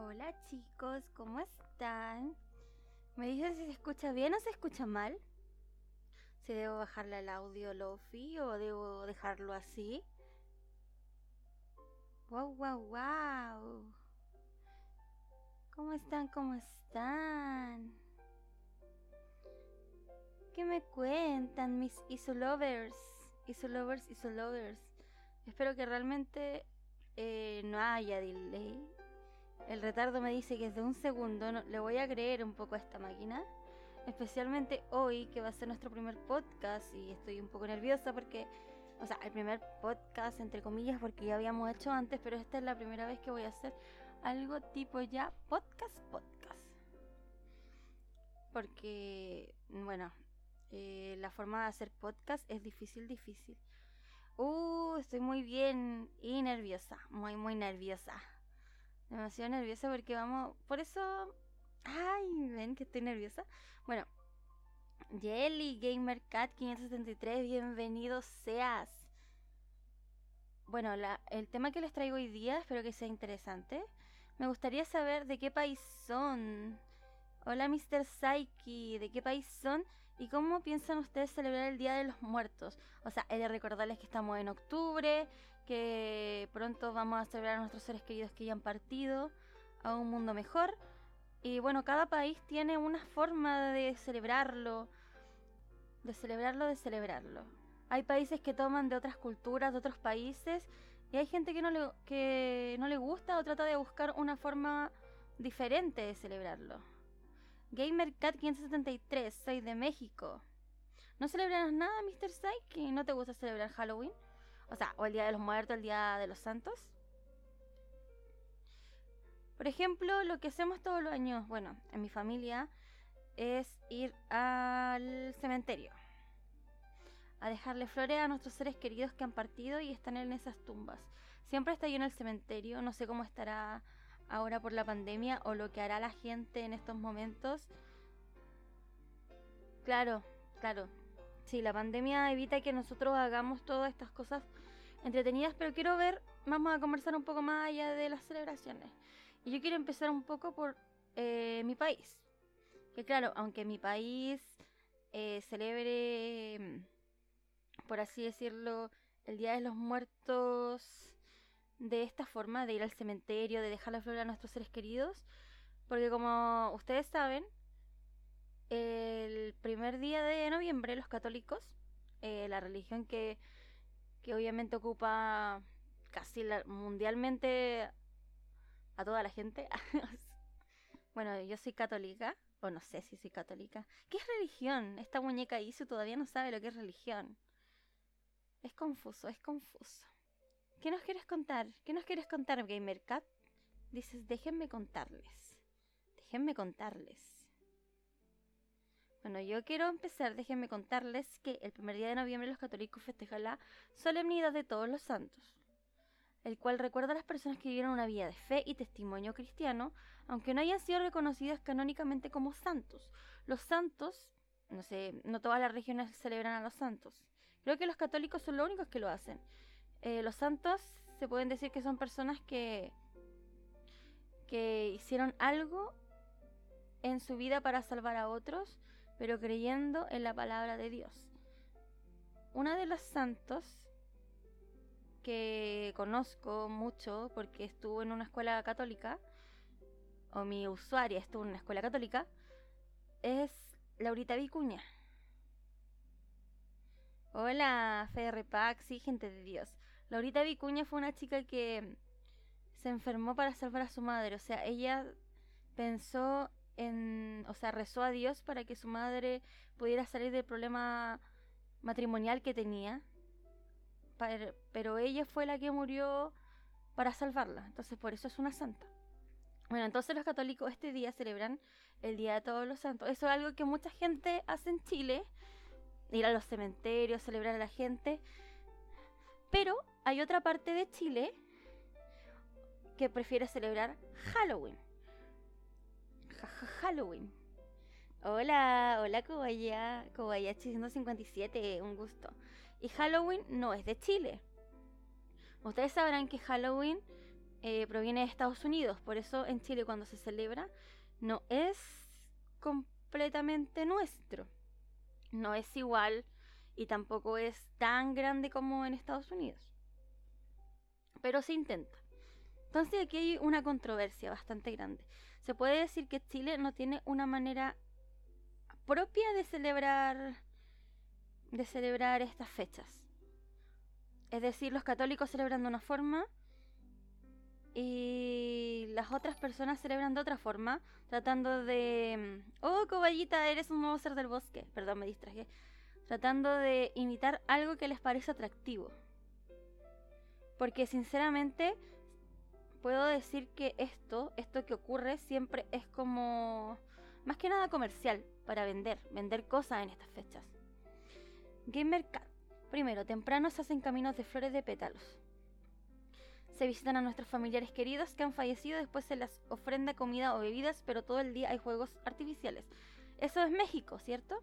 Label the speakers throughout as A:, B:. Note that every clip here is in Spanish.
A: Hola chicos, ¿cómo están? ¿Me dicen si se escucha bien o se escucha mal? ¿Si debo bajarle al audio Lofi o debo dejarlo así? ¡Wow, wow, wow! ¿Cómo están? ¿Cómo están? ¿Qué me cuentan mis Isolovers? Isolovers, Isolovers. Espero que realmente eh, no haya delay el retardo me dice que es de un segundo. No, le voy a creer un poco a esta máquina. Especialmente hoy, que va a ser nuestro primer podcast. Y estoy un poco nerviosa porque. O sea, el primer podcast, entre comillas, porque ya habíamos hecho antes, pero esta es la primera vez que voy a hacer algo tipo ya podcast, podcast. Porque, bueno, eh, la forma de hacer podcast es difícil, difícil. Uh, estoy muy bien y nerviosa, muy, muy nerviosa demasiado nerviosa porque vamos. Por eso. Ay, ven que estoy nerviosa. Bueno, Jelly Gamer Cat 573, bienvenido seas. Bueno, la, el tema que les traigo hoy día, espero que sea interesante. Me gustaría saber de qué país son. Hola Mr. Psyche, ¿de qué país son? ¿Y cómo piensan ustedes celebrar el Día de los Muertos? O sea, he de recordarles que estamos en octubre, que pronto vamos a celebrar a nuestros seres queridos que ya han partido a un mundo mejor. Y bueno, cada país tiene una forma de celebrarlo, de celebrarlo, de celebrarlo. Hay países que toman de otras culturas, de otros países, y hay gente que no le, que no le gusta o trata de buscar una forma diferente de celebrarlo. GamerCat573, soy de México. ¿No celebras nada, Mr. Psyche? ¿No te gusta celebrar Halloween? O sea, o el Día de los Muertos, el Día de los Santos. Por ejemplo, lo que hacemos todos los años, bueno, en mi familia, es ir al cementerio. A dejarle flores a nuestros seres queridos que han partido y están en esas tumbas. Siempre está lleno el cementerio, no sé cómo estará ahora por la pandemia o lo que hará la gente en estos momentos. Claro, claro. Sí, la pandemia evita que nosotros hagamos todas estas cosas entretenidas, pero quiero ver, vamos a conversar un poco más allá de las celebraciones. Y yo quiero empezar un poco por eh, mi país. Que claro, aunque mi país eh, celebre, por así decirlo, el Día de los Muertos de esta forma, de ir al cementerio, de dejar la flor a nuestros seres queridos, porque como ustedes saben, el primer día de noviembre los católicos, eh, la religión que, que obviamente ocupa casi mundialmente a toda la gente, bueno, yo soy católica, o no sé si soy católica. ¿Qué es religión? Esta muñeca hizo todavía no sabe lo que es religión. Es confuso, es confuso. ¿Qué nos quieres contar? ¿Qué nos quieres contar, GamerCat? Dices, déjenme contarles. Déjenme contarles. Bueno, yo quiero empezar, déjenme contarles que el primer día de noviembre los católicos festejan la solemnidad de todos los santos, el cual recuerda a las personas que vivieron una vida de fe y testimonio cristiano, aunque no hayan sido reconocidas canónicamente como santos. Los santos, no sé, no todas las regiones celebran a los santos. Creo que los católicos son los únicos que lo hacen. Eh, los santos se pueden decir que son personas que, que hicieron algo en su vida para salvar a otros, pero creyendo en la palabra de Dios. Una de los santos que conozco mucho porque estuvo en una escuela católica, o mi usuaria estuvo en una escuela católica, es Laurita Vicuña. Hola, FR sí, gente de Dios. Laurita Vicuña fue una chica que se enfermó para salvar a su madre. O sea, ella pensó en. O sea, rezó a Dios para que su madre pudiera salir del problema matrimonial que tenía. Pero ella fue la que murió para salvarla. Entonces, por eso es una santa. Bueno, entonces los católicos este día celebran el Día de Todos los Santos. Eso es algo que mucha gente hace en Chile ir a los cementerios, celebrar a la gente. Pero hay otra parte de Chile que prefiere celebrar Halloween. Halloween. Hola, hola Kobaya, Kobayachi 157, un gusto. Y Halloween no es de Chile. Ustedes sabrán que Halloween eh, proviene de Estados Unidos. Por eso en Chile cuando se celebra no es completamente nuestro. No es igual y tampoco es tan grande como en Estados Unidos. Pero se intenta. Entonces aquí hay una controversia bastante grande. Se puede decir que Chile no tiene una manera propia de celebrar de celebrar estas fechas. Es decir, los católicos celebran de una forma y las otras personas celebran de otra forma, tratando de... Oh, coballita, eres un nuevo del bosque. Perdón, me distraje. Tratando de imitar algo que les parece atractivo. Porque sinceramente puedo decir que esto, esto que ocurre siempre es como... Más que nada comercial, para vender, vender cosas en estas fechas. Gamer Cat. Primero, temprano se hacen caminos de flores de pétalos. Se visitan a nuestros familiares queridos que han fallecido, después se les ofrenda comida o bebidas, pero todo el día hay juegos artificiales. Eso es México, ¿cierto?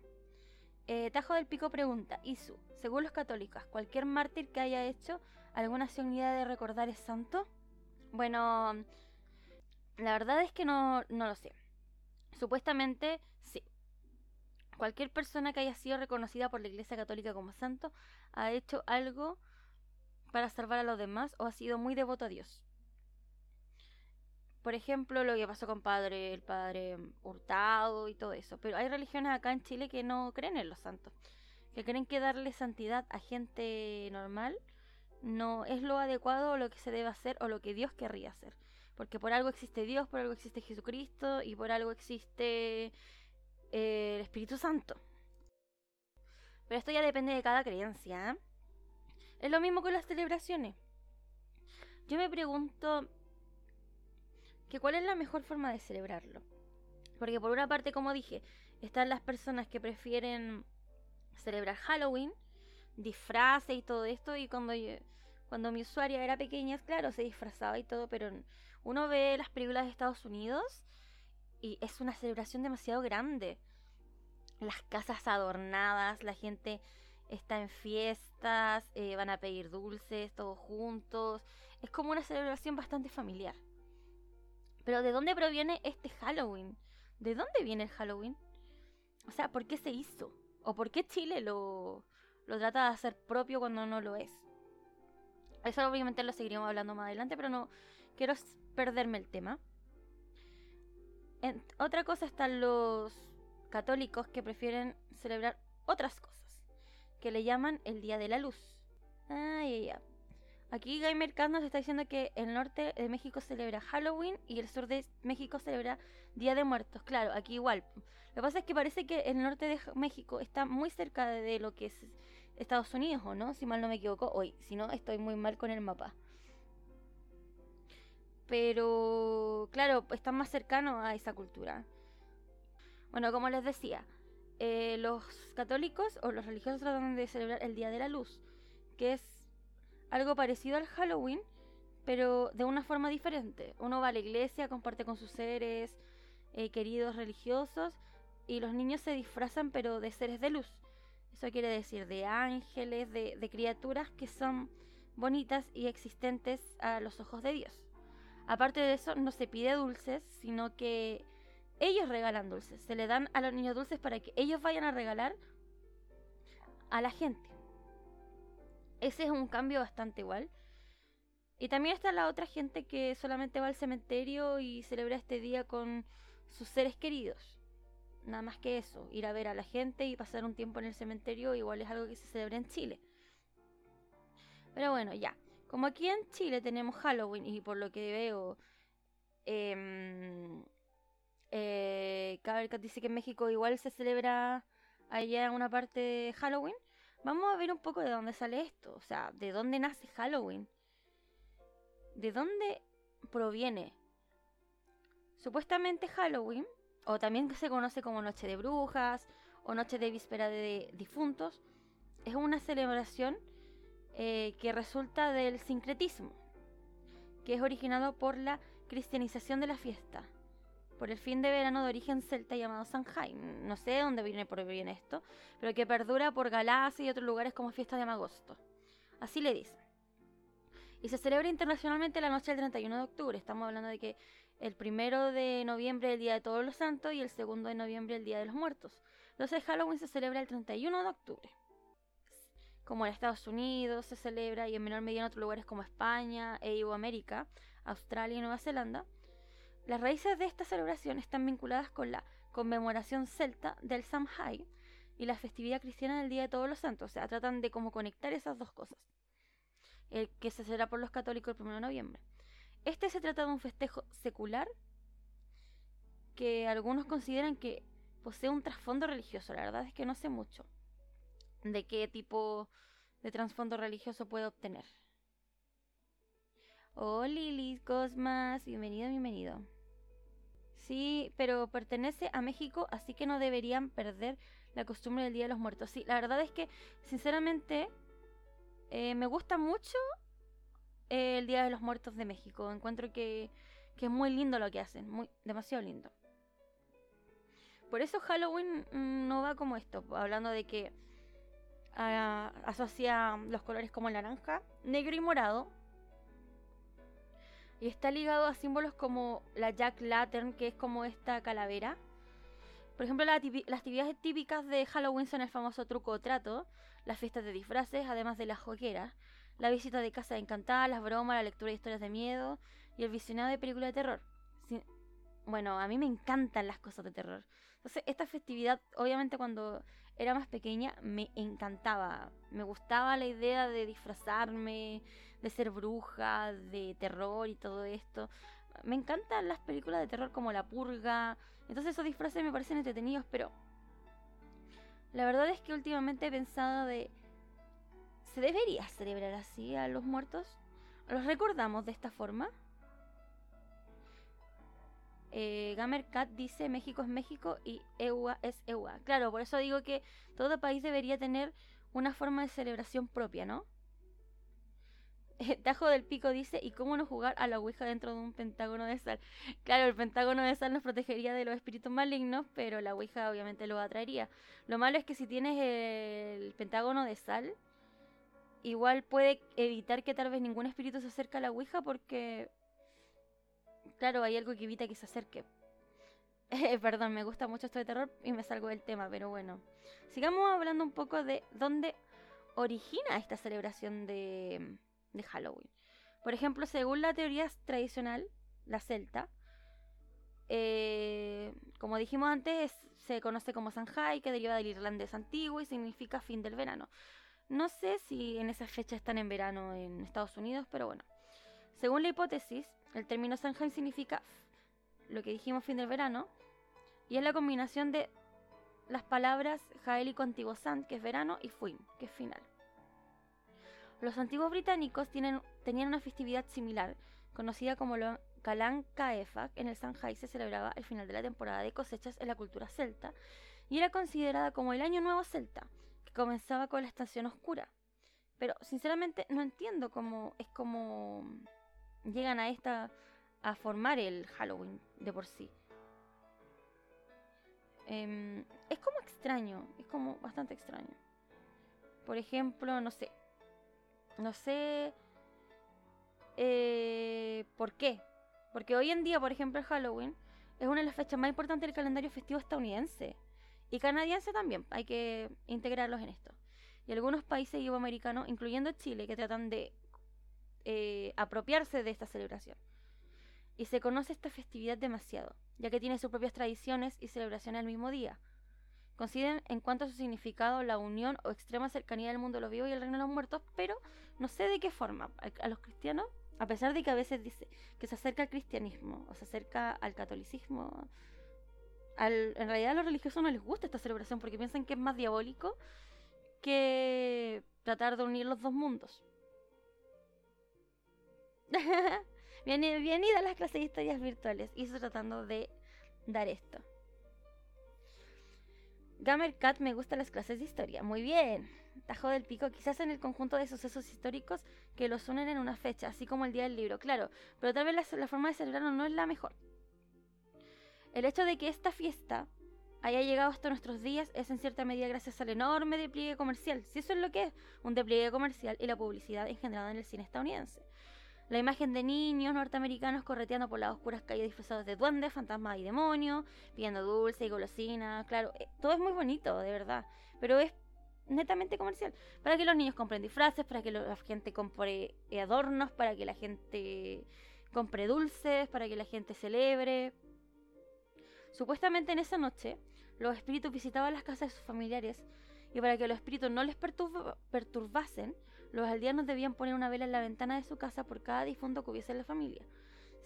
A: Eh, Tajo del Pico pregunta, Isu, según los católicos, ¿cualquier mártir que haya hecho alguna unidad de recordar es santo? Bueno, la verdad es que no, no lo sé. Supuestamente sí. Cualquier persona que haya sido reconocida por la Iglesia Católica como santo ha hecho algo para salvar a los demás o ha sido muy devoto a Dios. Por ejemplo, lo que pasó con padre, el padre Hurtado y todo eso. Pero hay religiones acá en Chile que no creen en los santos. Que creen que darle santidad a gente normal no es lo adecuado o lo que se debe hacer o lo que Dios querría hacer. Porque por algo existe Dios, por algo existe Jesucristo y por algo existe eh, el Espíritu Santo. Pero esto ya depende de cada creencia. ¿eh? Es lo mismo con las celebraciones. Yo me pregunto que cuál es la mejor forma de celebrarlo. Porque por una parte, como dije, están las personas que prefieren celebrar Halloween, disfraces y todo esto. Y cuando, cuando mi usuaria era pequeña, claro, se disfrazaba y todo, pero uno ve las películas de Estados Unidos y es una celebración demasiado grande. Las casas adornadas, la gente está en fiestas, eh, van a pedir dulces todos juntos. Es como una celebración bastante familiar. Pero ¿de dónde proviene este Halloween? ¿De dónde viene el Halloween? O sea, ¿por qué se hizo? ¿O por qué Chile lo, lo trata de hacer propio cuando no lo es? Eso obviamente lo seguiríamos hablando más adelante, pero no quiero perderme el tema. En, otra cosa están los católicos que prefieren celebrar otras cosas que le llaman el Día de la Luz. Ay, ya. Aquí Gamer nos está diciendo que el norte de México celebra Halloween y el sur de México celebra Día de Muertos. Claro, aquí igual. Lo que pasa es que parece que el norte de México está muy cerca de lo que es Estados Unidos, ¿o no? Si mal no me equivoco. Hoy, si no, estoy muy mal con el mapa. Pero, claro, están más cercanos a esa cultura. Bueno, como les decía, eh, los católicos o los religiosos tratan de celebrar el Día de la Luz, que es algo parecido al Halloween, pero de una forma diferente. Uno va a la iglesia, comparte con sus seres eh, queridos religiosos y los niños se disfrazan pero de seres de luz. Eso quiere decir de ángeles, de, criaturas que son bonitas y existentes a los ojos de Dios. Aparte de eso, no se pide dulces, sino que ellos regalan dulces, se le dan a los niños dulces para que ellos vayan a regalar a la gente. Ese es un cambio bastante igual. Y también está la otra gente que solamente va al cementerio y celebra este día con sus seres queridos. Nada más que eso, ir a ver a la gente y pasar un tiempo en el cementerio igual es algo que se celebra en Chile. Pero bueno, ya. Como aquí en Chile tenemos Halloween y por lo que veo eh, eh, dice que en México igual se celebra allá una parte de Halloween. Vamos a ver un poco de dónde sale esto. O sea, de dónde nace Halloween. ¿De dónde proviene? Supuestamente Halloween, o también se conoce como Noche de Brujas o Noche de Víspera de Difuntos, es una celebración eh, que resulta del sincretismo, que es originado por la cristianización de la fiesta por el fin de verano de origen celta llamado Sanjay. No sé de dónde viene por bien esto, pero que perdura por Galacia y otros lugares como fiesta de Magosto. Así le dicen. Y se celebra internacionalmente la noche del 31 de octubre. Estamos hablando de que el primero de noviembre el Día de Todos los Santos y el segundo de noviembre el Día de los Muertos. Entonces Halloween se celebra el 31 de octubre. Como en Estados Unidos se celebra y en menor medida en otros lugares como España e América, Australia y Nueva Zelanda. Las raíces de esta celebración están vinculadas con la conmemoración celta del Samhain y la festividad cristiana del Día de Todos los Santos. O sea, tratan de como conectar esas dos cosas. El que se celebra por los católicos el 1 de noviembre. Este se trata de un festejo secular que algunos consideran que posee un trasfondo religioso. La verdad es que no sé mucho de qué tipo de trasfondo religioso puede obtener. Oh, Lili, Cosmas, bienvenido, bienvenido. Sí, pero pertenece a México, así que no deberían perder la costumbre del Día de los Muertos. Sí, la verdad es que, sinceramente, eh, me gusta mucho el Día de los Muertos de México. Encuentro que, que, es muy lindo lo que hacen, muy, demasiado lindo. Por eso Halloween mm, no va como esto, hablando de que uh, asocia los colores como naranja, negro y morado. Y está ligado a símbolos como la Jack Lantern, que es como esta calavera. Por ejemplo, las actividades típicas de Halloween son el famoso truco o trato, las fiestas de disfraces, además de las jogueras, la visita de casa encantada, las bromas, la lectura de historias de miedo y el visionado de películas de terror. bueno, a mí me encantan las cosas de terror. Entonces, esta festividad, obviamente cuando era más pequeña, me encantaba. Me gustaba la idea de disfrazarme, de ser bruja, de terror y todo esto. Me encantan las películas de terror como La Purga. Entonces esos disfraces me parecen entretenidos, pero la verdad es que últimamente he pensado de... ¿Se debería celebrar así a los muertos? ¿Los recordamos de esta forma? eh, Gamercat dice México es México y EUA es EUA. Claro, por eso digo que todo país debería tener una forma de celebración propia, ¿no? Tajo del Pico dice, ¿y cómo no jugar a la Ouija dentro de un pentágono de sal? Claro, el pentágono de sal nos protegería de los espíritus malignos, pero la Ouija obviamente lo atraería. Lo malo es que si tienes el pentágono de sal, igual puede evitar que tal vez ningún espíritu se acerque a la Ouija porque claro, hay algo que evita que se acerque. perdón, me gusta mucho esto de terror y me salgo del tema, pero bueno. Sigamos hablando un poco de dónde origina esta celebración de, de Halloween. Por ejemplo, según la teoría tradicional, la celta, eh, como dijimos antes, se conoce como Sanjay, que deriva del irlandés antiguo y significa fin del verano. No sé si en esa fecha están en verano en Estados Unidos, pero bueno. Según la hipótesis, el término Sanheim significa lo que dijimos fin del verano, y es la combinación de las palabras jaélico antiguo san, que es verano, y fuin, que es final. Los antiguos británicos tenían una festividad similar, conocida como lo Kalan Kaefak. En el Sanjay se celebraba el final de la temporada de cosechas en la cultura celta y era considerada como el año nuevo celta, comenzaba con la estación oscura. Pero sinceramente no entiendo cómo es como llegan a esta a formar el Halloween de por sí. Em, es como extraño, es como bastante extraño. Por ejemplo, no sé, no sé eh, por qué. Porque hoy en día, por ejemplo, el Halloween es una de las fechas más importantes del calendario festivo estadounidense. Y canadiense también, hay que integrarlos en esto. Y algunos países iberoamericanos, incluyendo Chile, que tratan de eh, apropiarse de esta celebración. Y se conoce esta festividad demasiado, ya que tiene sus propias tradiciones y celebraciones al mismo día. Coinciden en cuanto a su significado, la unión o extrema cercanía del mundo de los vivos y el reino de los muertos, pero no sé de qué forma. A los cristianos, a pesar de que a veces dice que se acerca al cristianismo o se acerca al catolicismo, en realidad a los religiosos no les gusta esta celebración porque piensan que es más diabólico que tratar de unir los dos mundos. Bienvenida a las clases de historias virtuales. Y tratando de dar esto. Gamer Cat me gustan las clases de historia. Muy bien. Tajo del Pico, quizás en el conjunto de sucesos históricos que los unen en una fecha, así como el día del libro, claro, pero tal vez la, la forma de celebrarlo no es la mejor. El hecho de que esta fiesta haya llegado hasta nuestros días es en cierta medida gracias al enorme despliegue comercial, si eso es lo que es, un despliegue comercial y la publicidad engendrada en el cine estadounidense. La imagen de niños norteamericanos correteando por las oscuras calles disfrazados de duendes, fantasmas y demonios, pidiendo dulce y golosina. Claro, eh, todo es muy bonito, de verdad. Pero es netamente comercial. Para que los niños compren disfraces, para que la gente compre adornos, para que la gente compre dulces, para que la gente celebre. Supuestamente en esa noche, los espíritus visitaban las casas de sus familiares y para que los espíritus no les perturbasen, los aldeanos debían poner una vela en la ventana de su casa por cada difunto que hubiese en la familia.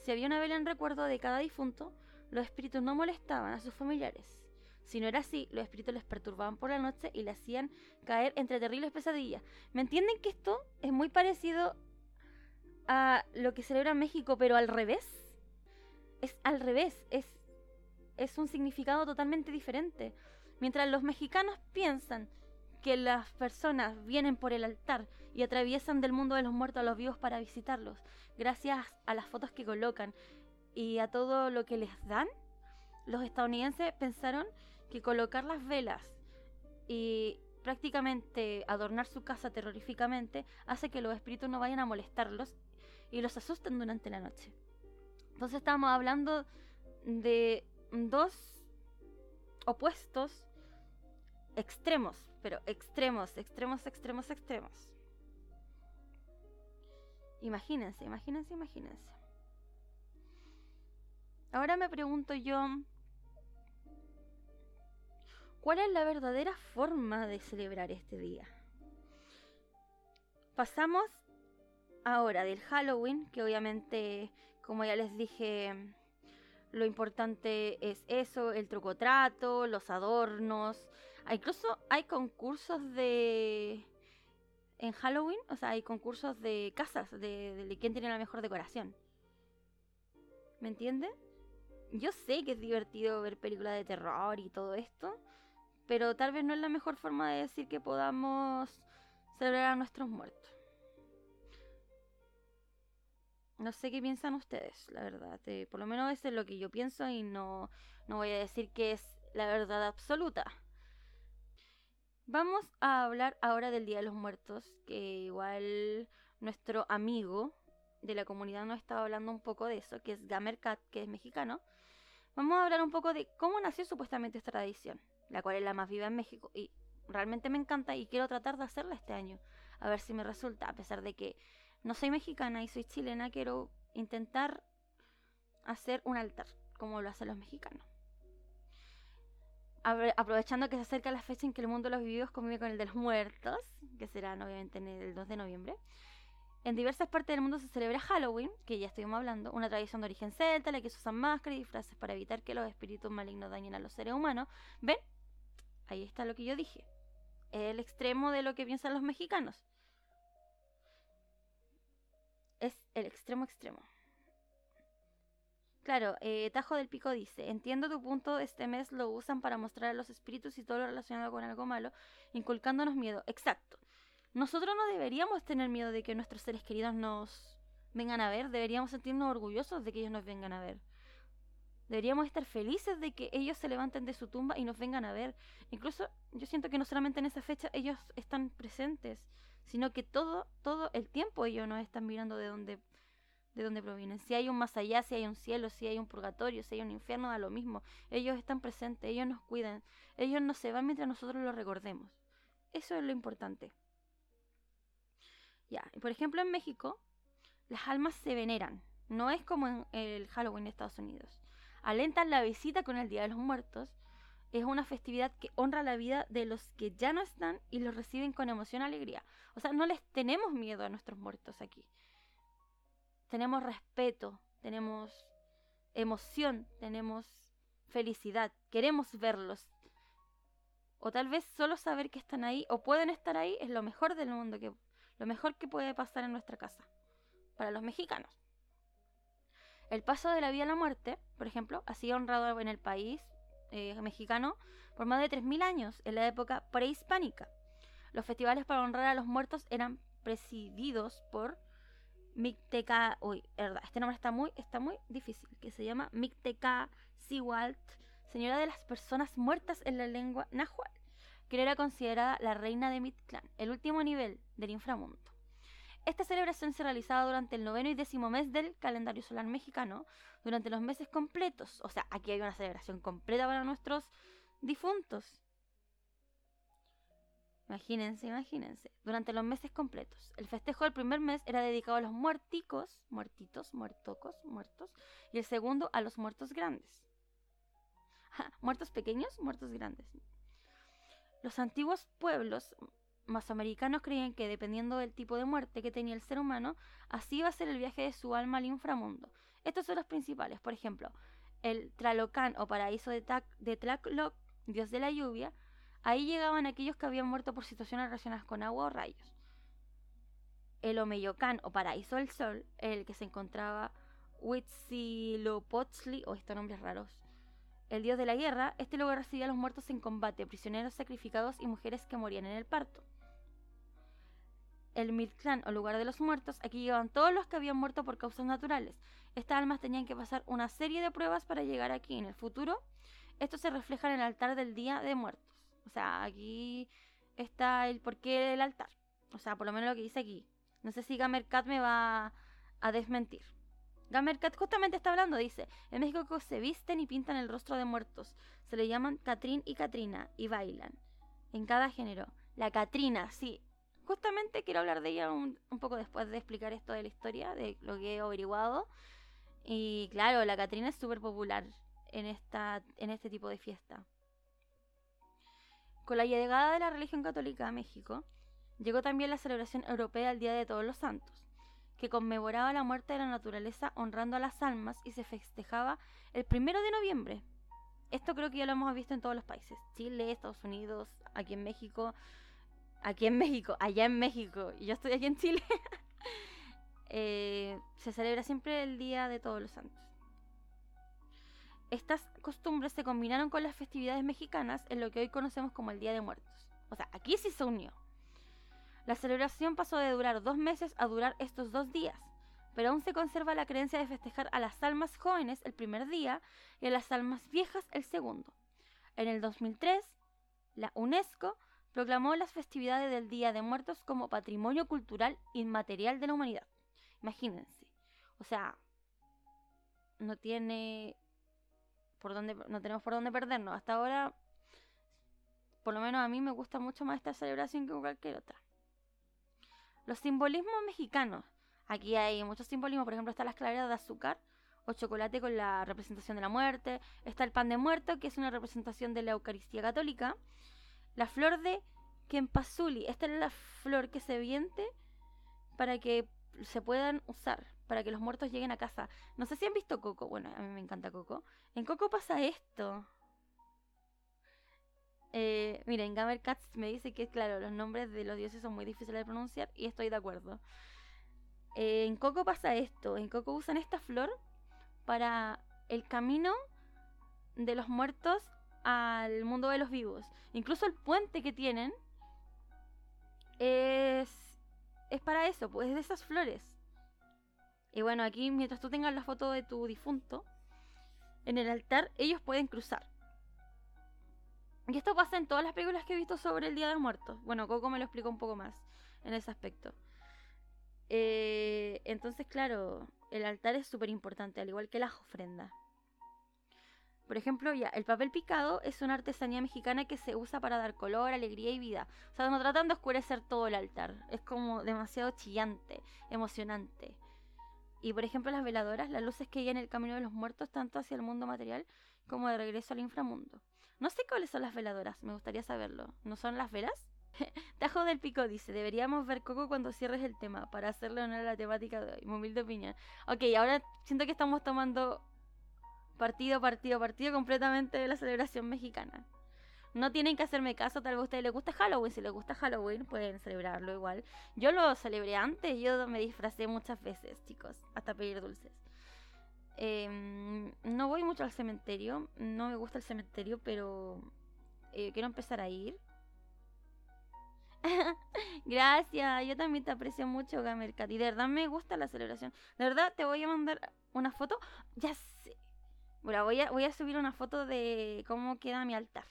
A: Si había una vela en recuerdo de cada difunto, los espíritus no molestaban a sus familiares. Si no era así, los espíritus les perturbaban por la noche y le hacían caer entre terribles pesadillas. ¿Me entienden que esto es muy parecido a lo que celebra México, pero al revés? Es al revés, es, es un significado totalmente diferente. Mientras los mexicanos piensan que las personas vienen por el altar y atraviesan del mundo de los muertos a los vivos para visitarlos, gracias a las fotos que colocan y a todo lo que les dan, los estadounidenses pensaron que colocar las velas y prácticamente adornar su casa terroríficamente hace que los espíritus no vayan a molestarlos y los asusten durante la noche. Entonces estamos hablando de dos opuestos extremos, pero extremos, extremos, extremos, extremos. Imagínense, imagínense, imagínense. Ahora me pregunto yo, ¿Cuál es la verdadera forma de celebrar este día? Pasamos ahora del Halloween, que obviamente, como ya les dije, lo importante es eso, el truco-trato, los adornos. Ah, incluso hay concursos de... En Halloween, o sea, hay concursos de casas, de, quién tiene la mejor decoración. ¿Me entienden? Yo sé que es divertido ver películas de terror y todo esto, pero tal vez no es la mejor forma de decir que podamos celebrar a nuestros muertos. No sé qué piensan ustedes, la verdad. Eh, por lo menos eso es lo que yo pienso y no, no voy a decir que es la verdad absoluta. Vamos a hablar ahora del Día de los Muertos, que igual nuestro amigo de la comunidad nos estaba hablando un poco de eso, que es Gamercat, que es mexicano. Vamos a hablar un poco de cómo nació supuestamente esta tradición la cual es la más viva en México. Y realmente me encanta y quiero tratar de hacerla este año. A ver si me resulta, a pesar de que no soy mexicana y soy chilena, quiero intentar hacer un altar, como lo hacen los mexicanos. aprovechando que se acerca la fecha en que el mundo de los vivos convive con el de los muertos, que será obviamente en el 2 de noviembre, en diversas partes del mundo se celebra Halloween, que ya estuvimos hablando, una tradición de origen celta, la que se usan máscaras y disfraces para evitar que los espíritus malignos dañen a los seres humanos. ¿Ven? Ahí está lo que yo dije. El extremo de lo que piensan los mexicanos. Es el extremo extremo. Claro, eh, Tajo del Pico dice, entiendo tu punto, este mes lo usan para mostrar a los espíritus y todo lo relacionado con algo malo, inculcándonos miedo. Exacto. Nosotros no deberíamos tener miedo de que nuestros seres queridos nos vengan a ver, deberíamos sentirnos orgullosos de que ellos nos vengan a ver. Deberíamos estar felices de que ellos se levanten de su tumba y nos vengan a ver. Incluso yo siento que no solamente en esa fecha ellos están presentes, sino que todo, todo el tiempo ellos nos están mirando de dónde, de dónde provienen. Si hay un más allá, si hay un cielo, si hay un purgatorio, si hay un infierno, da lo mismo. Ellos están presentes, ellos nos cuidan, ellos no se van mientras nosotros los recordemos. Eso es lo importante. Ya, por ejemplo en México, las almas se veneran. No es como en el Halloween de Estados Unidos alentan la visita con el Día de los Muertos. Es una festividad que honra la vida de los que ya no están y los reciben con emoción y alegría. O sea, no les tenemos miedo a nuestros muertos aquí. Tenemos respeto, tenemos emoción, tenemos felicidad, queremos verlos. O tal vez solo saber que están ahí o pueden estar ahí es lo mejor del mundo, que, lo mejor que puede pasar en nuestra casa. Para los mexicanos. El paso de la vida a la muerte, por ejemplo, ha sido honrado en el país eh, mexicano por más de 3.000 años, en la época prehispánica. Los festivales para honrar a los muertos eran presididos por Micteca, uy, verdad, este nombre está muy, está muy difícil, que se llama Micteca Siwalt, señora de las personas muertas en la lengua náhuatl, que era considerada la reina de Mictlán, el último nivel del inframundo. Esta celebración se realizaba durante el noveno y décimo mes del calendario solar mexicano, durante los meses completos. O sea, aquí hay una celebración completa para nuestros difuntos. Imagínense, imagínense. Durante los meses completos. El festejo del primer mes era dedicado a los muerticos, muertitos, muertocos, muertos. Y el segundo a los muertos grandes. muertos pequeños, muertos grandes. Los antiguos pueblos mesoamericanos creían que dependiendo del tipo de muerte que tenía el ser humano, así iba a ser el viaje de su alma al inframundo. Estos son los principales. Por ejemplo, el Tralocán o paraíso de, de Tlacloc, dios de la lluvia, Ahí llegaban aquellos que habían muerto por situaciones relacionadas con agua o rayos. El Omeyocán o Paraíso del Sol, el que se encontraba Huitzilopochtli, o estos nombres raros, el dios de la guerra, este lugar recibía a los muertos en combate, prisioneros sacrificados y mujeres que morían en el parto. El Mictlán o lugar de los muertos, aquí llegaban todos los que habían muerto por causas naturales. Estas almas tenían que pasar una serie de pruebas para llegar aquí. En el futuro, esto se refleja en el altar del Día de Muertos. O sea, aquí está el porqué del altar. O sea, por lo menos lo que dice aquí. No sé si Gamercat me va a desmentir. Gamercat justamente está hablando, dice, en México se visten y pintan el rostro de muertos. Se le llaman Catrín y Catrina y bailan. En cada género. La Catrina, sí. Justamente quiero hablar de ella un, poco después de explicar esto de la historia, de lo que he averiguado. Y claro, la Catrina es súper popular en, esta, en este tipo de fiesta. Con la llegada de la religión católica a México, llegó también la celebración europea del Día de Todos los Santos, que conmemoraba la muerte de la naturaleza honrando a las almas y se festejaba el primero de noviembre. Esto creo que ya lo hemos visto en todos los países. Chile, Estados Unidos, aquí en México. Aquí en México, allá en México. Y yo estoy aquí en Chile. Eh, se celebra siempre el Día de Todos los Santos. Estas costumbres se combinaron con las festividades mexicanas en lo que hoy conocemos como el Día de Muertos. O sea, aquí sí se unió. La celebración pasó de durar dos meses a durar estos dos días, pero aún se conserva la creencia de festejar a las almas jóvenes el primer día y a las almas viejas el segundo. En el 2003, la UNESCO proclamó las festividades del Día de Muertos como Patrimonio Cultural Inmaterial de la Humanidad. Imagínense. O sea, no tiene por donde, no tenemos por dónde perdernos. Hasta ahora, por lo menos a mí me gusta mucho más esta celebración que cualquier otra. Los simbolismos mexicanos. Aquí hay muchos simbolismos, por ejemplo, está la escalera de azúcar o chocolate con la representación de la muerte. Está el pan de muerto, que es una representación de la Eucaristía católica. La flor de Kempazuli. Esta es la flor que se viente para que se puedan usar para que los muertos lleguen a casa. No sé si han visto Coco. Bueno, a mí me encanta Coco. En Coco pasa esto. Eh, miren, Gamer Cats me dice que, claro, los nombres de los dioses son muy difíciles de pronunciar y estoy de acuerdo. Eh, en Coco pasa esto. En Coco usan esta flor para el camino de los muertos al mundo de los vivos. Incluso el puente que tienen es, es para eso, pues es de esas flores. Y bueno, aquí mientras tú tengas la foto de tu difunto en el altar, ellos pueden cruzar. Y esto pasa en todas las películas que he visto sobre el Día de Muertos. Bueno, Coco me lo explica un poco más en ese aspecto. Eh, entonces, claro, el altar es súper importante, al igual que las ofrendas. Por ejemplo, ya, el papel picado es una artesanía mexicana que se usa para dar color, alegría y vida. O sea, no tratan de oscurecer todo el altar. Es como demasiado chillante, emocionante. Y por ejemplo las veladoras, las luces que guían el camino de los muertos tanto hacia el mundo material como de regreso al inframundo. No sé cuáles son las veladoras, me gustaría saberlo. ¿No son las velas? Tajo del Pico dice, deberíamos ver Coco cuando cierres el tema para hacerle honor a la temática de hoy. Muy humilde opinión. Ok, ahora siento que estamos tomando partido, partido, partido completamente de la celebración mexicana. No tienen que hacerme caso, tal vez a ustedes les gusta Halloween. Si les gusta Halloween, pueden celebrarlo igual. Yo lo celebré antes, yo me disfracé muchas veces, chicos, hasta pedir dulces. Em, no voy mucho al cementerio, no me gusta el cementerio, pero eh, quiero empezar a ir. Gracias, yo también te aprecio mucho, Gamercat. Y de verdad me gusta la celebración. De verdad te voy a mandar una foto. Ya sé. Bueno, voy a, voy a subir una foto de cómo queda mi altar.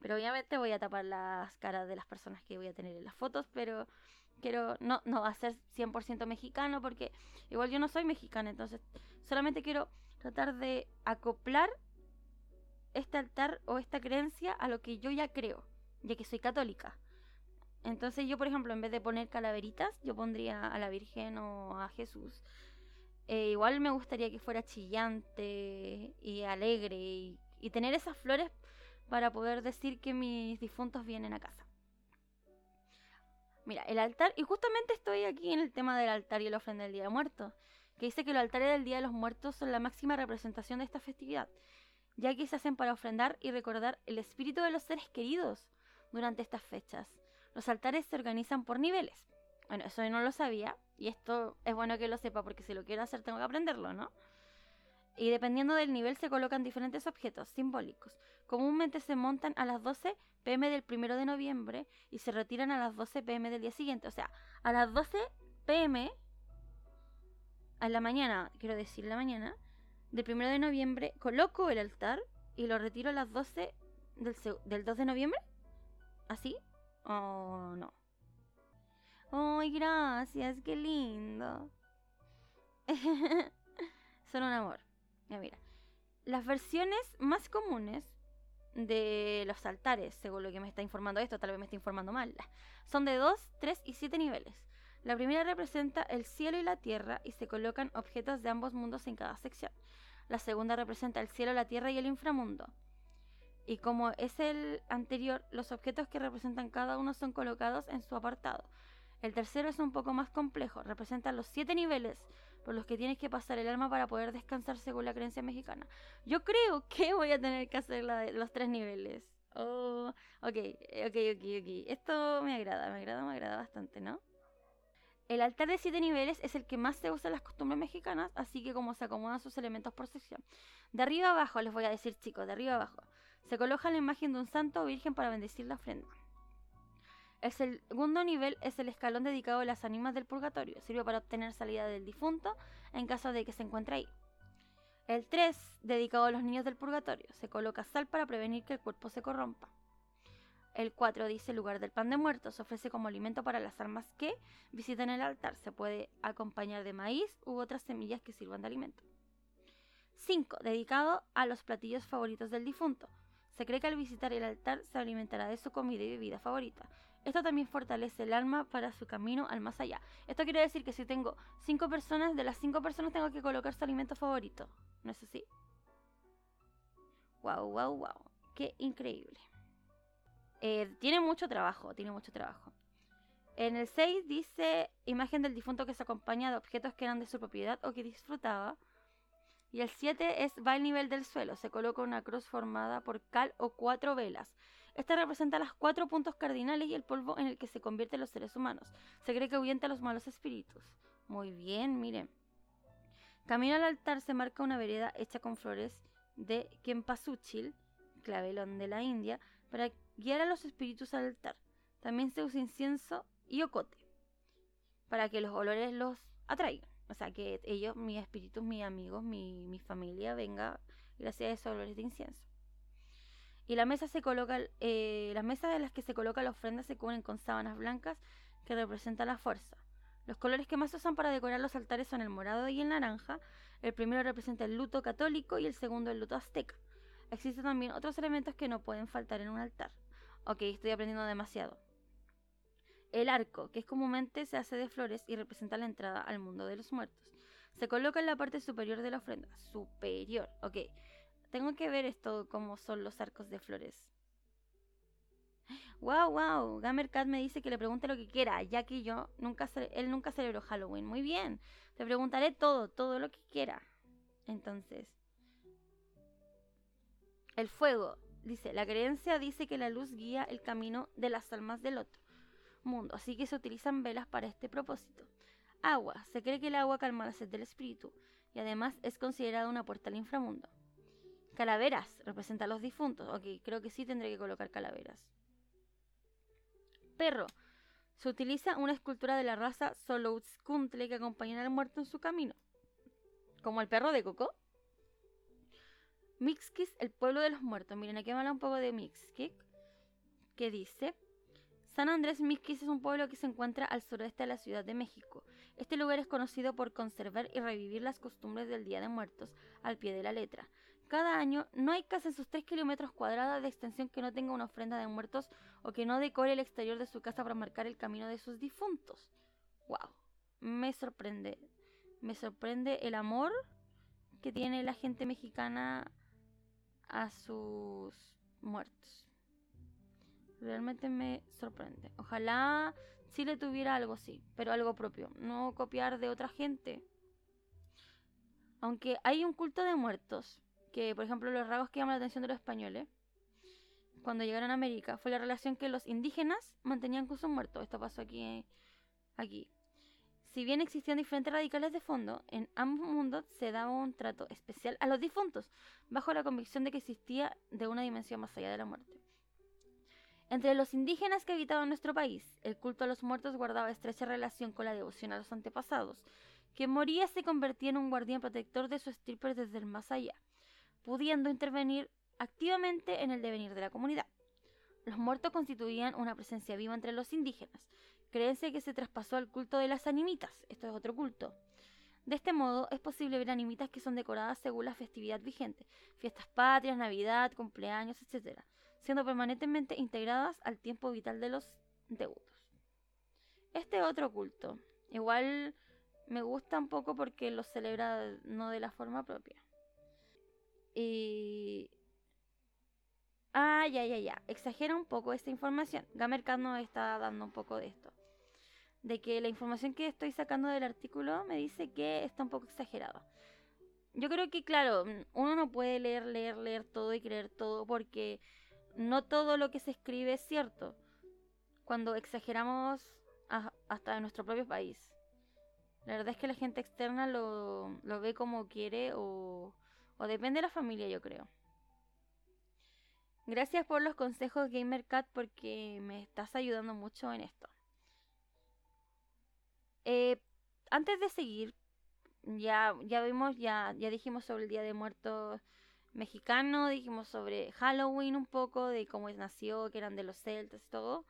A: Pero obviamente voy a tapar las caras de las personas que voy a tener en las fotos, pero Quiero, no, no va a ser 100% mexicano porque igual yo no soy mexicana, entonces solamente quiero tratar de acoplar este altar o esta creencia a lo que yo ya creo, ya que soy católica. Entonces yo, por ejemplo, en vez de poner calaveritas, yo pondría a la Virgen o a Jesús. Eh, igual me gustaría que fuera chillante y alegre y, tener esas flores para poder decir que mis difuntos vienen a casa. Mira, el altar, y justamente estoy aquí en el tema del altar y la ofrenda del Día de Muertos, que dice que los altares del Día de los Muertos son la máxima representación de esta festividad, ya que se hacen para ofrendar y recordar el espíritu de los seres queridos durante estas fechas. Los altares se organizan por niveles. Bueno, eso yo no lo sabía, y esto es bueno que lo sepa porque si lo quiero hacer tengo que aprenderlo, ¿no? Y dependiendo del nivel se colocan diferentes objetos simbólicos. Comúnmente se montan a las 12 pm del primero de noviembre y se retiran a las 12 pm del día siguiente. O sea, a las 12 pm, a la mañana, quiero decir la mañana, del primero de noviembre, coloco el altar y lo retiro a las 12 del, del 2 de noviembre. ¿Así? ¿O no? ¡Ay, gracias! ¡Qué lindo! Son un amor. Ya mira. Las versiones más comunes de los altares, según lo que me está informando esto, tal vez me está informando mal, son de 2, 3 y 7 niveles. La primera representa el cielo y la tierra y se colocan objetos de ambos mundos en cada sección. La segunda representa el cielo, la tierra y el inframundo. Y como es el anterior, los objetos que representan cada uno son colocados en su apartado. El tercero es un poco más complejo, representa los siete niveles por los que tienes que pasar el alma para poder descansar según la creencia mexicana. Yo creo que voy a tener que hacer los tres niveles. Oh, ok, ok, ok, ok. Esto me agrada, me agrada, me agrada bastante, ¿no? El altar de siete niveles es el que más se usa en las costumbres mexicanas, así que como se acomodan sus elementos por sección. De arriba abajo, les voy a decir chicos, de arriba abajo, se coloca la imagen de un santo o virgen para bendecir la ofrenda. El segundo nivel es el escalón dedicado a las ánimas del purgatorio. Sirve para obtener salida del difunto en caso de que se encuentre ahí. El 3, dedicado a los niños del purgatorio. Se coloca sal para prevenir que el cuerpo se corrompa. El 4 dice lugar del pan de muertos. Se ofrece como alimento para las almas que visitan el altar. Se puede acompañar de maíz u otras semillas que sirvan de alimento. 5. Dedicado a los platillos favoritos del difunto. Se cree que al visitar el altar se alimentará de su comida y bebida favorita. Esto también fortalece el alma para su camino al más allá. Esto quiere decir que si tengo cinco personas, de las cinco personas tengo que colocar su alimento favorito. ¿No es así? Wow, wow, wow. Qué increíble. Eh, tiene mucho trabajo, tiene mucho trabajo. En el 6 dice imagen del difunto que se acompaña de objetos que eran de su propiedad o que disfrutaba. Y el 7 es va al nivel del suelo. Se coloca una cruz formada por cal o cuatro velas. Esta representa los cuatro puntos cardinales y el polvo en el que se convierten los seres humanos. Se cree que ahuyenta a los malos espíritus. Muy bien, miren. Camino al altar se marca una vereda hecha con flores de Kempasuchil, clavelón de la India, para guiar a los espíritus al altar. También se usa incienso y ocote, para que los olores los atraigan. O sea, que ellos, mis espíritus, mis amigos, mi, mi familia, venga gracias a esos olores de incienso. Y la mesa se coloca, eh, las mesas de las que se coloca la ofrenda se cubren con sábanas blancas que representan la fuerza. Los colores que más usan para decorar los altares son el morado y el naranja. El primero representa el luto católico y el segundo el luto azteca. Existen también otros elementos que no pueden faltar en un altar. Ok, estoy aprendiendo demasiado. El arco, que es comúnmente se hace de flores y representa la entrada al mundo de los muertos. Se coloca en la parte superior de la ofrenda. Superior, ok. Tengo que ver esto, cómo son los arcos de flores. Wow, wow. Gamercat me dice que le pregunte lo que quiera, ya que yo nunca él nunca celebró Halloween. Muy bien. Te preguntaré todo, todo lo que quiera. Entonces, el fuego. Dice, la creencia dice que la luz guía el camino de las almas del otro mundo, así que se utilizan velas para este propósito. Agua. Se cree que el agua calma la sed del espíritu y además es considerada una puerta al inframundo. Calaveras, representa a los difuntos. Ok, creo que sí tendré que colocar calaveras. Perro. Se utiliza una escultura de la raza Solouzkuntle que acompaña al muerto en su camino. Como el perro de Coco. Mixkis, el pueblo de los muertos. Miren, aquí me habla un poco de Mixkik. Que dice... San Andrés Mixquis es un pueblo que se encuentra al sureste de la Ciudad de México. Este lugar es conocido por conservar y revivir las costumbres del Día de Muertos al pie de la letra. Cada año no hay casa en sus 3 kilómetros cuadrados de extensión que no tenga una ofrenda de muertos o que no decore el exterior de su casa para marcar el camino de sus difuntos. ¡Wow! Me sorprende. Me sorprende el amor que tiene la gente mexicana a sus muertos. Realmente me sorprende. Ojalá le tuviera algo así, pero algo propio, no copiar de otra gente. Aunque hay un culto de muertos, que por ejemplo los rasgos que llaman la atención de los españoles, cuando llegaron a América, fue la relación que los indígenas mantenían con sus muertos. Esto pasó aquí. aquí. Si bien existían diferentes radicales de fondo, en ambos mundos se daba un trato especial a los difuntos, bajo la convicción de que existía de una dimensión más allá de la muerte. Entre los indígenas que habitaban nuestro país, el culto a los muertos guardaba estrecha relación con la devoción a los antepasados. Quien moría se convertía en un guardián protector de su estirpe desde el más allá, pudiendo intervenir activamente en el devenir de la comunidad. Los muertos constituían una presencia viva entre los indígenas. Creense que se traspasó al culto de las animitas, esto es otro culto. De este modo, es posible ver animitas que son decoradas según la festividad vigente, fiestas patrias, Navidad, cumpleaños, etc siendo permanentemente integradas al tiempo vital de los deudos. Este otro culto, igual me gusta un poco porque lo celebra no de la forma propia. Y... Ah, ya, ya, ya. Exagera un poco esta información. Gamercat nos está dando un poco de esto. De que la información que estoy sacando del artículo me dice que está un poco exagerada. Yo creo que, claro, uno no puede leer, leer, leer todo y creer todo porque no todo lo que se escribe es cierto. Cuando exageramos hasta en nuestro propio país. La verdad es que la gente externa lo, ve como quiere o, o depende de la familia, yo creo. Gracias por los consejos GamerCat porque me estás ayudando mucho en esto. Eh, antes de seguir, ya, ya vimos, ya, ya dijimos sobre el Día de Muertos mexicano, dijimos sobre Halloween un poco, de cómo nació, que eran de los celtas y todo.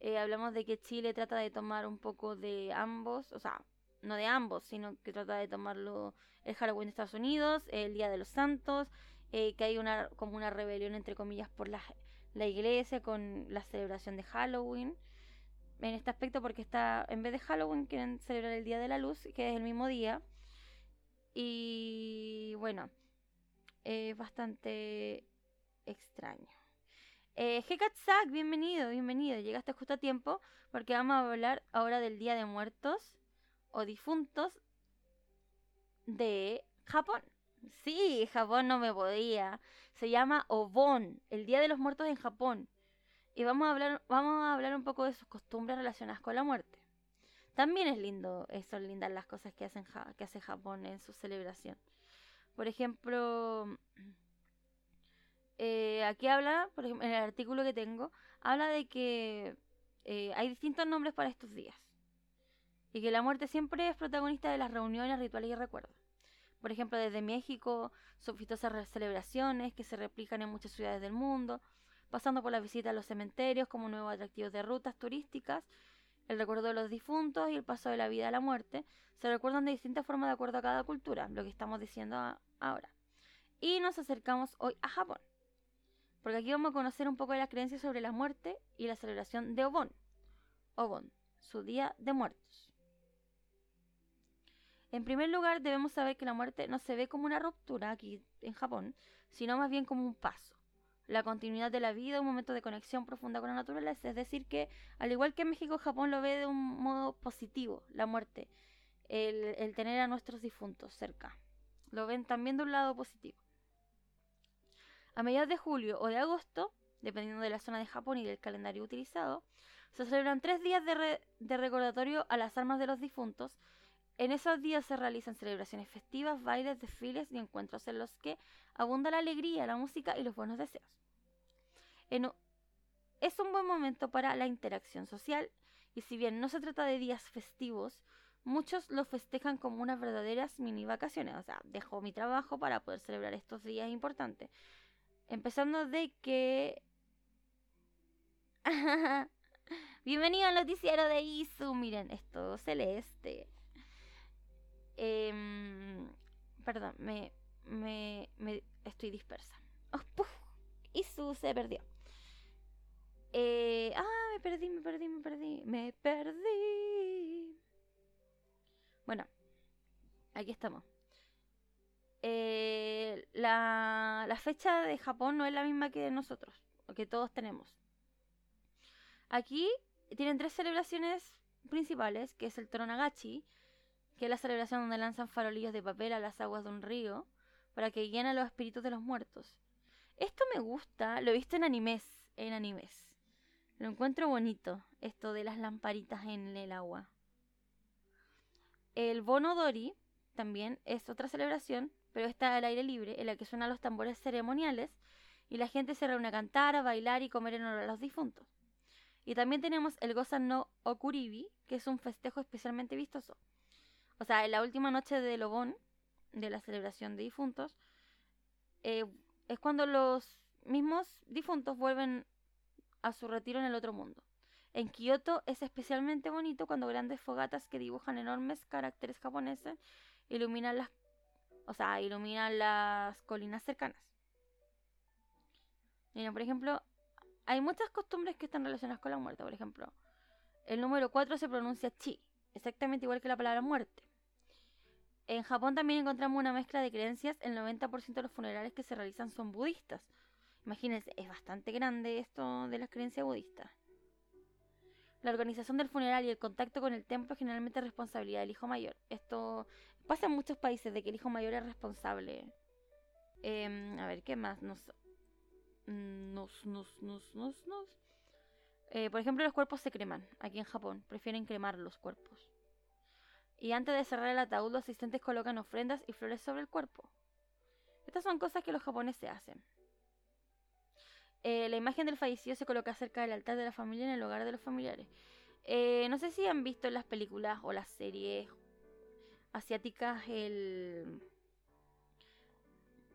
A: Eh, hablamos de que Chile trata de tomar un poco de ambos, o sea, no de ambos, sino que trata de tomarlo el Halloween de Estados Unidos, el Día de los Santos, eh, que hay una como una rebelión entre comillas por la, la iglesia con la celebración de Halloween. En este aspecto porque está en vez de Halloween quieren celebrar el Día de la Luz, que es el mismo día. Y bueno, es bastante extraño. Eh, bienvenido, bienvenido. Llegaste justo a tiempo porque vamos a hablar ahora del Día de Muertos o Difuntos de Japón. Sí, Japón no me podía. Se llama Obon, el Día de los Muertos en Japón. Y vamos a hablar, vamos a hablar un poco de sus costumbres relacionadas con la muerte. También es lindo, son lindas las cosas que, hacen, que hace Japón en su celebración. Por ejemplo, eh, aquí habla, por ejemplo, en el artículo que tengo, habla de que eh, hay distintos nombres para estos días. Y que la muerte siempre es protagonista de las reuniones, rituales y recuerdos. Por ejemplo, desde México, sofistosas celebraciones que se replican en muchas ciudades del mundo, pasando por la visita a los cementerios como nuevos atractivos de rutas turísticas el recuerdo de los difuntos y el paso de la vida a la muerte se recuerdan de distintas formas de acuerdo a cada cultura, lo que estamos diciendo ahora. Y nos acercamos hoy a Japón, porque aquí vamos a conocer un poco de las creencias sobre la muerte y la celebración de Obon, Obon, su día de muertos. En primer lugar, debemos saber que la muerte no se ve como una ruptura aquí en Japón, sino más bien como un paso la continuidad de la vida, un momento de conexión profunda con la naturaleza. Es decir, que al igual que México, Japón lo ve de un modo positivo, la muerte, el, tener a nuestros difuntos cerca. Lo ven también de un lado positivo. A mediados de julio o de agosto, dependiendo de la zona de Japón y del calendario utilizado, se celebran tres días de, de recordatorio a las almas de los difuntos, en esos días se realizan celebraciones festivas, bailes, desfiles y encuentros en los que abunda la alegría, la música y los buenos deseos. es un buen momento para la interacción social y si bien no se trata de días festivos, muchos lo festejan como unas verdaderas mini vacaciones. O sea, dejo mi trabajo para poder celebrar estos días importantes. Empezando de que... Bienvenido al noticiero de Isu. Miren, esto celeste. Em, perdón, me, estoy dispersa. Oh, puf, Isu se perdió. Eh, ah, me perdí, me perdí, me perdí. Me perdí. Bueno, aquí estamos. Eh, la, fecha de Japón no es la misma que nosotros, que todos tenemos. Aquí tienen tres celebraciones principales, que es el Toronagachi, que es la celebración donde lanzan farolillos de papel a las aguas de un río para que guíen a los espíritus de los muertos. Esto me gusta, lo he visto en animes, en animes. Lo encuentro bonito, esto de las lamparitas en el agua. El Bono Dori también es otra celebración, pero está al aire libre, en la que suenan los tambores ceremoniales y la gente se reúne a cantar, a bailar y comer en honor a los difuntos. Y también tenemos el Gozan no Okuribi, que es un festejo especialmente vistoso. O sea, en la última noche de Lobón, de la celebración de difuntos, eh, es cuando los mismos difuntos vuelven a su retiro en el otro mundo. En Kioto es especialmente bonito cuando grandes fogatas que dibujan enormes caracteres japoneses iluminan las, o sea, iluminan las colinas cercanas. Miren, por ejemplo, hay muchas costumbres que están relacionadas con la muerte. Por ejemplo, el número 4 se pronuncia chi, exactamente igual que la palabra muerte. En Japón también encontramos una mezcla de creencias. El 90% de los funerales que se realizan son budistas. Imagínense, es bastante grande esto de las creencias budistas. La organización del funeral y el contacto con el templo es generalmente responsabilidad del hijo mayor. Esto pasa en muchos países de que el hijo mayor es responsable. Em, a ver, ¿qué más? Nos, nos, nos, nos, nos, nos. Eh, por ejemplo, los cuerpos se creman. Aquí en Japón prefieren cremar los cuerpos. Y antes de cerrar el ataúd, los asistentes colocan ofrendas y flores sobre el cuerpo. Estas son cosas que los japoneses hacen. Eh, la imagen del fallecido se coloca cerca del altar de la familia en el hogar de los familiares. Eh, no sé si han visto en las películas o las series asiáticas el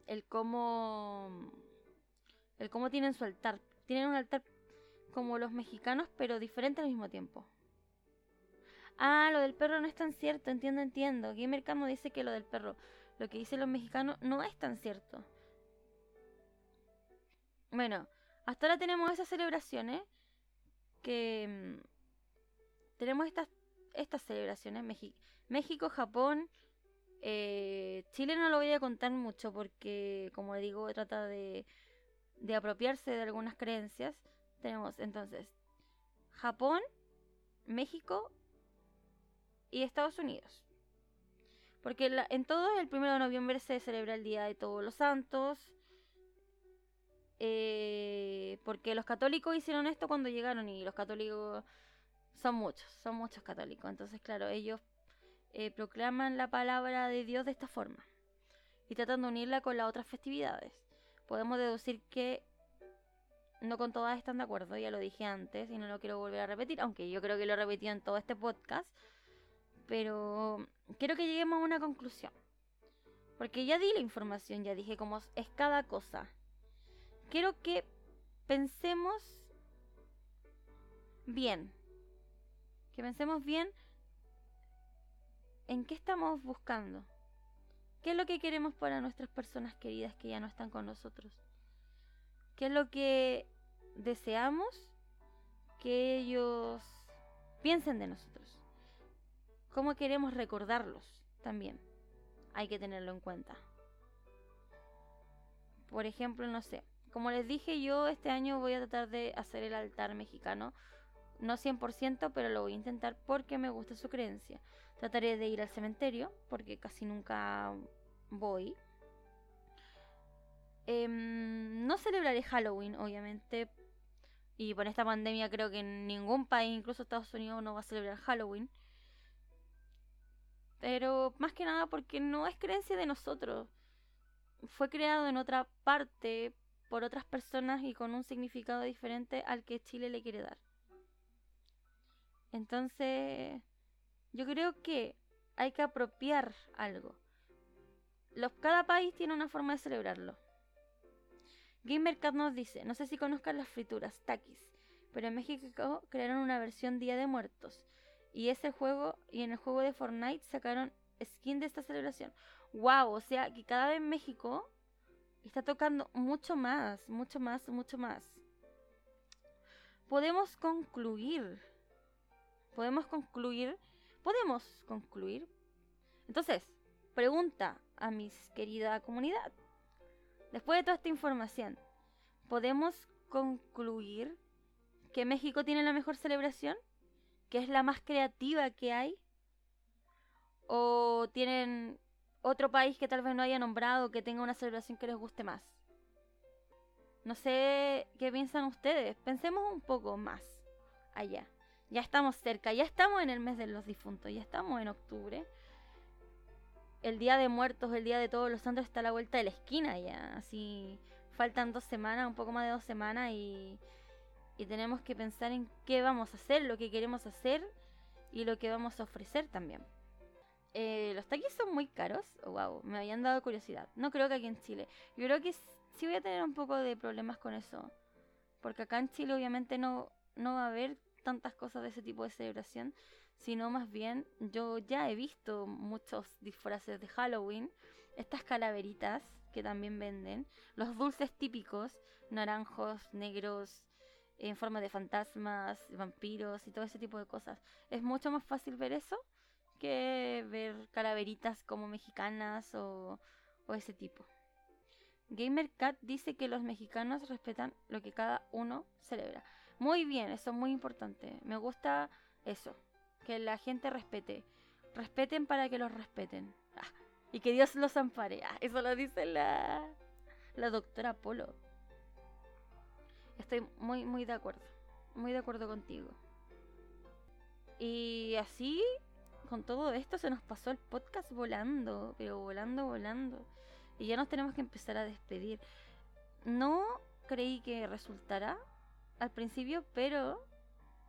A: el cómo el cómo tienen su altar. Tienen un altar como los mexicanos, pero diferente al mismo tiempo. Ah, lo del perro no es tan cierto, entiendo, entiendo. Gamer Camo dice que lo del perro, lo que dicen los mexicanos, no es tan cierto. Bueno, hasta ahora tenemos esas celebraciones que mm, tenemos estas estas celebraciones México, Japón, eh, Chile no lo voy a contar mucho porque como digo trata de, de apropiarse de algunas creencias. Tenemos entonces Japón, México y Estados Unidos. Porque en todo el 1 de noviembre se celebra el Día de Todos los Santos. Eh, porque los católicos hicieron esto cuando llegaron y los católicos son muchos, son muchos católicos. Entonces, claro, ellos eh, proclaman la palabra de Dios de esta forma y tratan de unirla con las otras festividades. Podemos deducir que no con todas están de acuerdo, ya lo dije antes y no lo quiero volver a repetir, aunque yo creo que lo he repetido en todo este podcast. Pero quiero que lleguemos a una conclusión. Porque ya di la información, ya dije cómo es cada cosa quiero que pensemos bien. Que pensemos bien en qué estamos buscando. ¿Qué es lo que queremos para nuestras personas queridas que ya no están con nosotros? ¿Qué es lo que deseamos que ellos piensen de nosotros? ¿Cómo queremos recordarlos también? Hay que tenerlo en cuenta. Por ejemplo, no sé, como les dije, yo este año voy a tratar de hacer el altar mexicano. No 100%, pero lo voy a intentar porque me gusta su creencia. Trataré de ir al cementerio, porque casi nunca voy. Em, no celebraré Halloween, obviamente. Y por esta pandemia creo que en ningún país, incluso Estados Unidos, no va a celebrar Halloween. Pero más que nada porque no es creencia de nosotros. Fue creado en otra parte por otras personas y con un significado diferente al que Chile le quiere dar. Entonces, yo creo que hay que apropiar algo. Los, cada país tiene una forma de celebrarlo. GamerCat nos dice, no sé si conozcan las frituras, takis, pero en México crearon una versión Día de Muertos. Y ese juego, y en el juego de Fortnite sacaron skin de esta celebración. ¡Wow! O sea que cada vez México está tocando mucho más, mucho más, mucho más. Podemos concluir. Podemos concluir. Podemos concluir. Entonces, pregunta a mi querida comunidad. Después de toda esta información, ¿podemos concluir que México tiene la mejor celebración? ¿Que es la más creativa que hay? ¿O tienen otro país que tal vez no haya nombrado que tenga una celebración que les guste más? No sé qué piensan ustedes. Pensemos un poco más allá. Ya estamos cerca, ya estamos en el mes de los difuntos, ya estamos en octubre. El día de muertos, el día de todos los santos está a la vuelta de la esquina ya. Así faltan dos semanas, un poco más de dos semanas y, y tenemos que pensar en qué vamos a hacer, lo que queremos hacer y lo que vamos a ofrecer también. Eh, los taquis son muy caros. wow, me habían dado curiosidad. No creo que aquí en Chile. Yo creo que sí voy a tener un poco de problemas con eso. Porque acá en Chile obviamente no, no va a haber tantas cosas de ese tipo de celebración. Sino más bien yo ya he visto muchos disfraces de Halloween. Estas calaveritas que también venden. Los dulces típicos. Naranjos, negros, en forma de fantasmas, vampiros y todo ese tipo de cosas. Es mucho más fácil ver eso que ver calaveritas como mexicanas o, o ese tipo. GamerCat dice que los mexicanos respetan lo que cada uno celebra. Muy bien, eso es muy importante. Me gusta eso, que la gente respete. Respeten para que los respeten. Ah, y que Dios los ampare. Ah, eso lo dice la, la doctora Polo. Estoy muy, muy de acuerdo. Muy de acuerdo contigo. Y así con todo esto se nos pasó el podcast volando, pero volando, volando. Y ya nos tenemos que empezar a despedir. No creí que resultara al principio, pero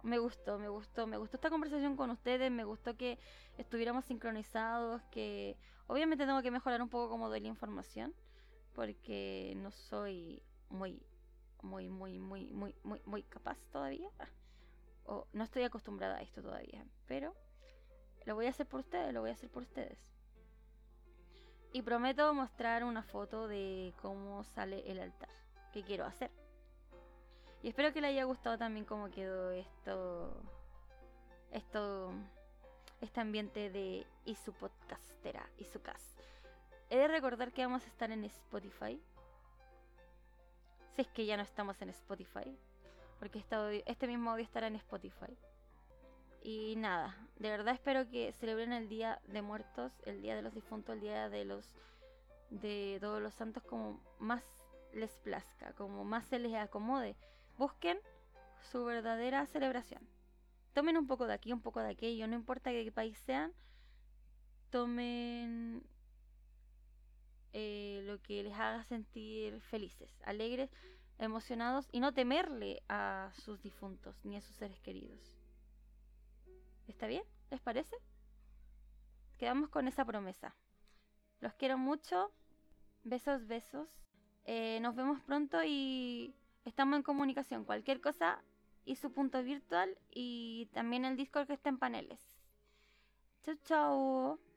A: me gustó, me gustó, me gustó esta conversación con ustedes, me gustó que estuviéramos sincronizados, que obviamente tengo que mejorar un poco como doy la información, porque no soy muy, muy, muy, muy, muy, muy, muy capaz todavía. O no estoy acostumbrada a esto todavía, pero lo voy a hacer por ustedes, lo voy a hacer por ustedes. Y prometo mostrar una foto de cómo sale el altar que quiero hacer. Y espero que le haya gustado también cómo quedó esto. Esto. Este ambiente de y su podcastera, y su cast. He de recordar que vamos a estar en Spotify. Si es que ya no estamos en Spotify. Porque este, este mismo audio estará en Spotify. Y nada, de verdad espero que celebren el Día de Muertos, el Día de los Difuntos, el Día de los de todos los santos como más les plazca, como más se les acomode. Busquen su verdadera celebración. Tomen un poco de aquí, un poco de aquello, no importa qué país sean, tomen eh, lo que les haga sentir felices, alegres, emocionados y no temerle a sus difuntos ni a sus seres queridos. ¿Está bien? ¿Les parece? Quedamos con esa promesa. Los quiero mucho. Besos, besos. Eh, nos vemos pronto y estamos en comunicación. Cualquier cosa y su punto virtual y también el Discord que está en paneles. Chau, chau.